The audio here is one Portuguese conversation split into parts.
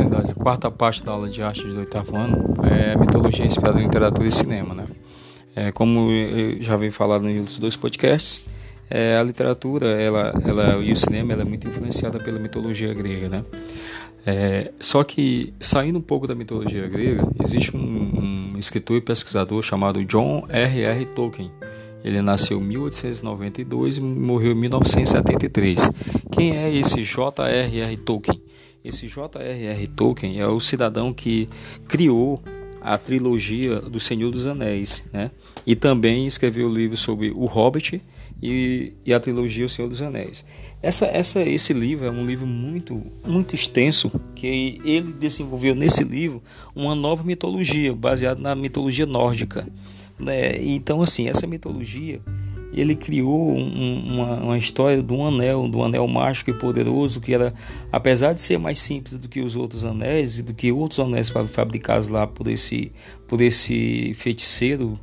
a quarta parte da aula de arte do oitavo ano é mitologia inspirada em literatura e cinema, né? É, como eu já venho falado nos dois podcasts, é, a literatura ela, ela, e o cinema ela é muito influenciada pela mitologia grega, né? É, só que, saindo um pouco da mitologia grega, existe um, um escritor e pesquisador chamado John R.R. Tolkien. Ele nasceu em 1892 e morreu em 1973. Quem é esse J.R.R. Tolkien? Esse J.R.R. Tolkien é o cidadão que criou a trilogia do Senhor dos Anéis, né? E também escreveu o livro sobre o Hobbit e, e, a trilogia O Senhor dos Anéis. Essa, essa, esse livro é um livro muito, muito extenso que ele desenvolveu nesse livro uma nova mitologia baseada na mitologia nórdica. Né? Então, assim, essa mitologia ele criou um, uma, uma, história um anel, do anel mágico e poderoso que era, apesar de ser mais simples do que os outros anéis e do que outros anéis fabricados lá por esse, por esse feiticeiro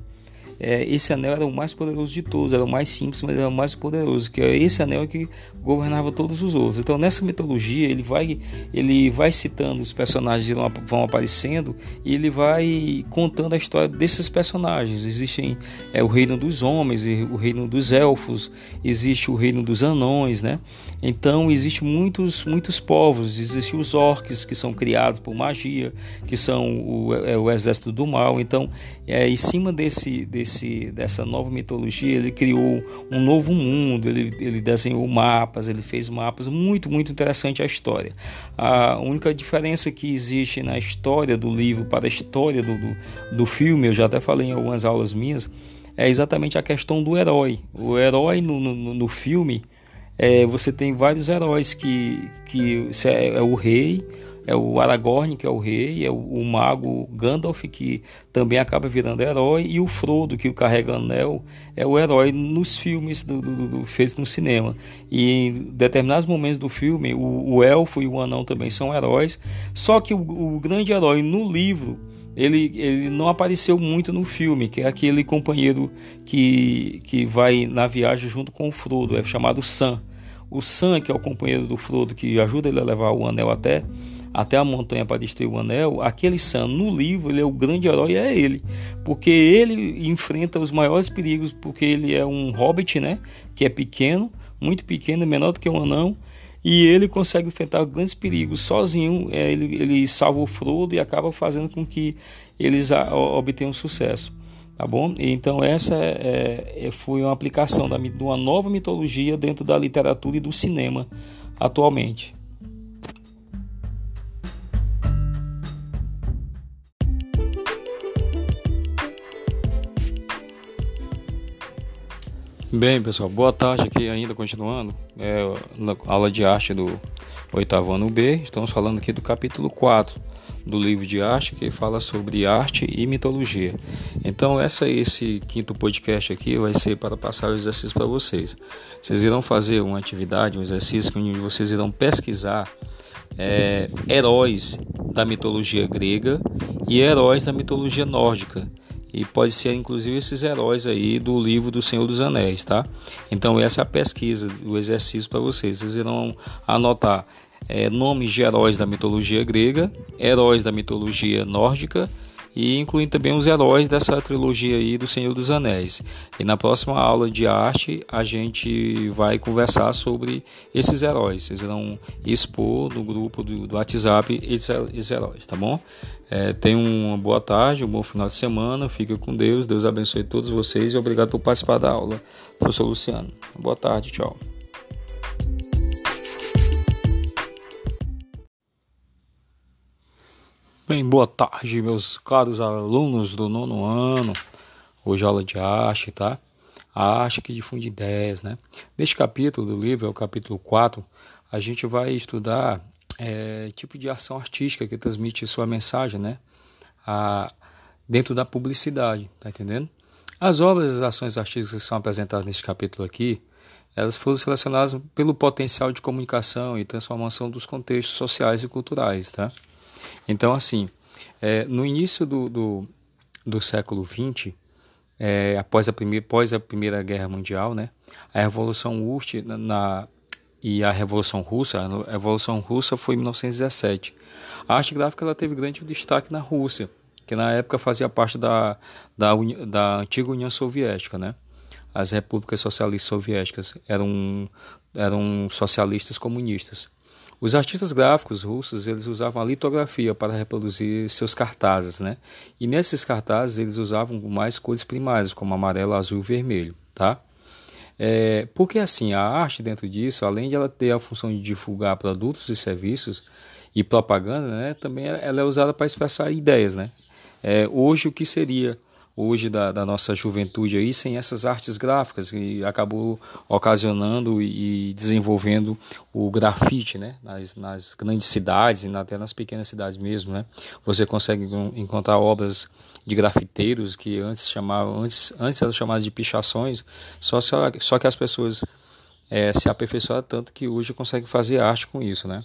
é, esse anel era o mais poderoso de todos, era o mais simples, mas era o mais poderoso, que é esse anel que governava todos os outros. Então nessa mitologia ele vai, ele vai citando os personagens que vão, aparecendo e ele vai contando a história desses personagens. Existem é, o reino dos homens, o reino dos elfos, existe o reino dos anões, né? Então existe muitos, muitos povos, existem os orcs que são criados por magia, que são o, é, o exército do mal. Então é, em cima desse, desse desse, dessa nova mitologia, ele criou um novo mundo, ele, ele desenhou mapas, ele fez mapas, muito, muito interessante a história. A única diferença que existe na história do livro para a história do, do, do filme, eu já até falei em algumas aulas minhas, é exatamente a questão do herói. O herói no, no, no filme, é, você tem vários heróis que, que é, é o rei, é o Aragorn, que é o rei, é o, o, mago Gandalf, que também acaba virando herói, e o Frodo, que carrega anel, é o herói nos filmes do, do, do, feitos no cinema. E em determinados momentos do filme, o, o elfo e o anão também são heróis, só que o, o grande herói no livro ele, ele não apareceu muito no filme, que é aquele companheiro que, que vai na viagem junto com o Frodo, é chamado Sam. O Sam, que é o companheiro do Frodo, que ajuda ele a levar o anel até até a montanha para destruir o anel, aquele Sam no livro ele é o grande herói é ele, porque ele enfrenta os maiores perigos, porque ele é um hobbit, né, que é pequeno, muito pequeno, menor do que um anão, e ele consegue enfrentar grandes perigos sozinho. É, ele, ele salva o Frodo e acaba fazendo com que eles obtenham sucesso. Tá bom? Então, essa é, é, foi uma aplicação da, de uma nova mitologia dentro da literatura e do cinema atualmente. Bem, pessoal, boa tarde aqui ainda continuando. É, na aula de arte do oitavo ano B, estamos falando aqui do capítulo 4 do livro de arte que fala sobre arte e mitologia. Então, essa esse quinto podcast aqui vai ser para passar o exercício para vocês. Vocês irão fazer uma atividade, um exercício onde vocês irão pesquisar é, heróis da mitologia grega e heróis da mitologia nórdica e pode ser inclusive esses heróis aí do livro do Senhor dos Anéis, tá? Então essa é a pesquisa, o exercício para vocês. Vocês irão anotar é, nomes de heróis da mitologia grega, heróis da mitologia nórdica e incluindo também os heróis dessa trilogia aí do Senhor dos Anéis. E na próxima aula de arte a gente vai conversar sobre esses heróis. Vocês irão expor no grupo do, do WhatsApp esses, heróis, tá bom? É, tenham uma boa tarde, um bom final de semana, fica com Deus, Deus abençoe todos vocês e obrigado por participar da aula. Professor Luciano. Boa tarde, tchau. Bem, boa tarde, meus caros alunos do nono ano. Hoje aula de arte, tá? A arte que difunde ideias, né? Neste capítulo do livro, é o capítulo 4, a gente vai estudar é, tipo de ação artística que transmite sua mensagem, né? A, dentro da publicidade, tá entendendo? As obras e as ações artísticas que são apresentadas neste capítulo aqui, elas foram selecionadas pelo potencial de comunicação e transformação dos contextos sociais e culturais, tá? Então, assim, é, no início do, do, do século XX, é, após, a primeira, após a Primeira Guerra Mundial, né, a Revolução Ust, na, e a Revolução Russa. A Revolução Russa foi em 1917. A arte gráfica ela teve grande destaque na Rússia, que na época fazia parte da, da, da antiga União Soviética, né? As repúblicas socialistas soviéticas eram, eram socialistas comunistas. Os artistas gráficos russos eles usavam a litografia para reproduzir seus cartazes, né? E nesses cartazes eles usavam mais cores primárias, como amarelo, azul e vermelho, tá? É, porque assim, a arte dentro disso, além de ela ter a função de divulgar produtos e serviços e propaganda, né, também ela é usada para expressar ideias, né? É, hoje o que seria hoje da, da, nossa juventude aí sem essas artes gráficas e acabou ocasionando e desenvolvendo o grafite né? nas, nas grandes cidades e até nas pequenas cidades mesmo. Né? Você consegue encontrar obras de grafiteiros que antes chamavam antes, antes eram chamadas de pichações, só, só, só que as pessoas é, se aperfeiçoaram tanto que hoje conseguem fazer arte com isso. Né?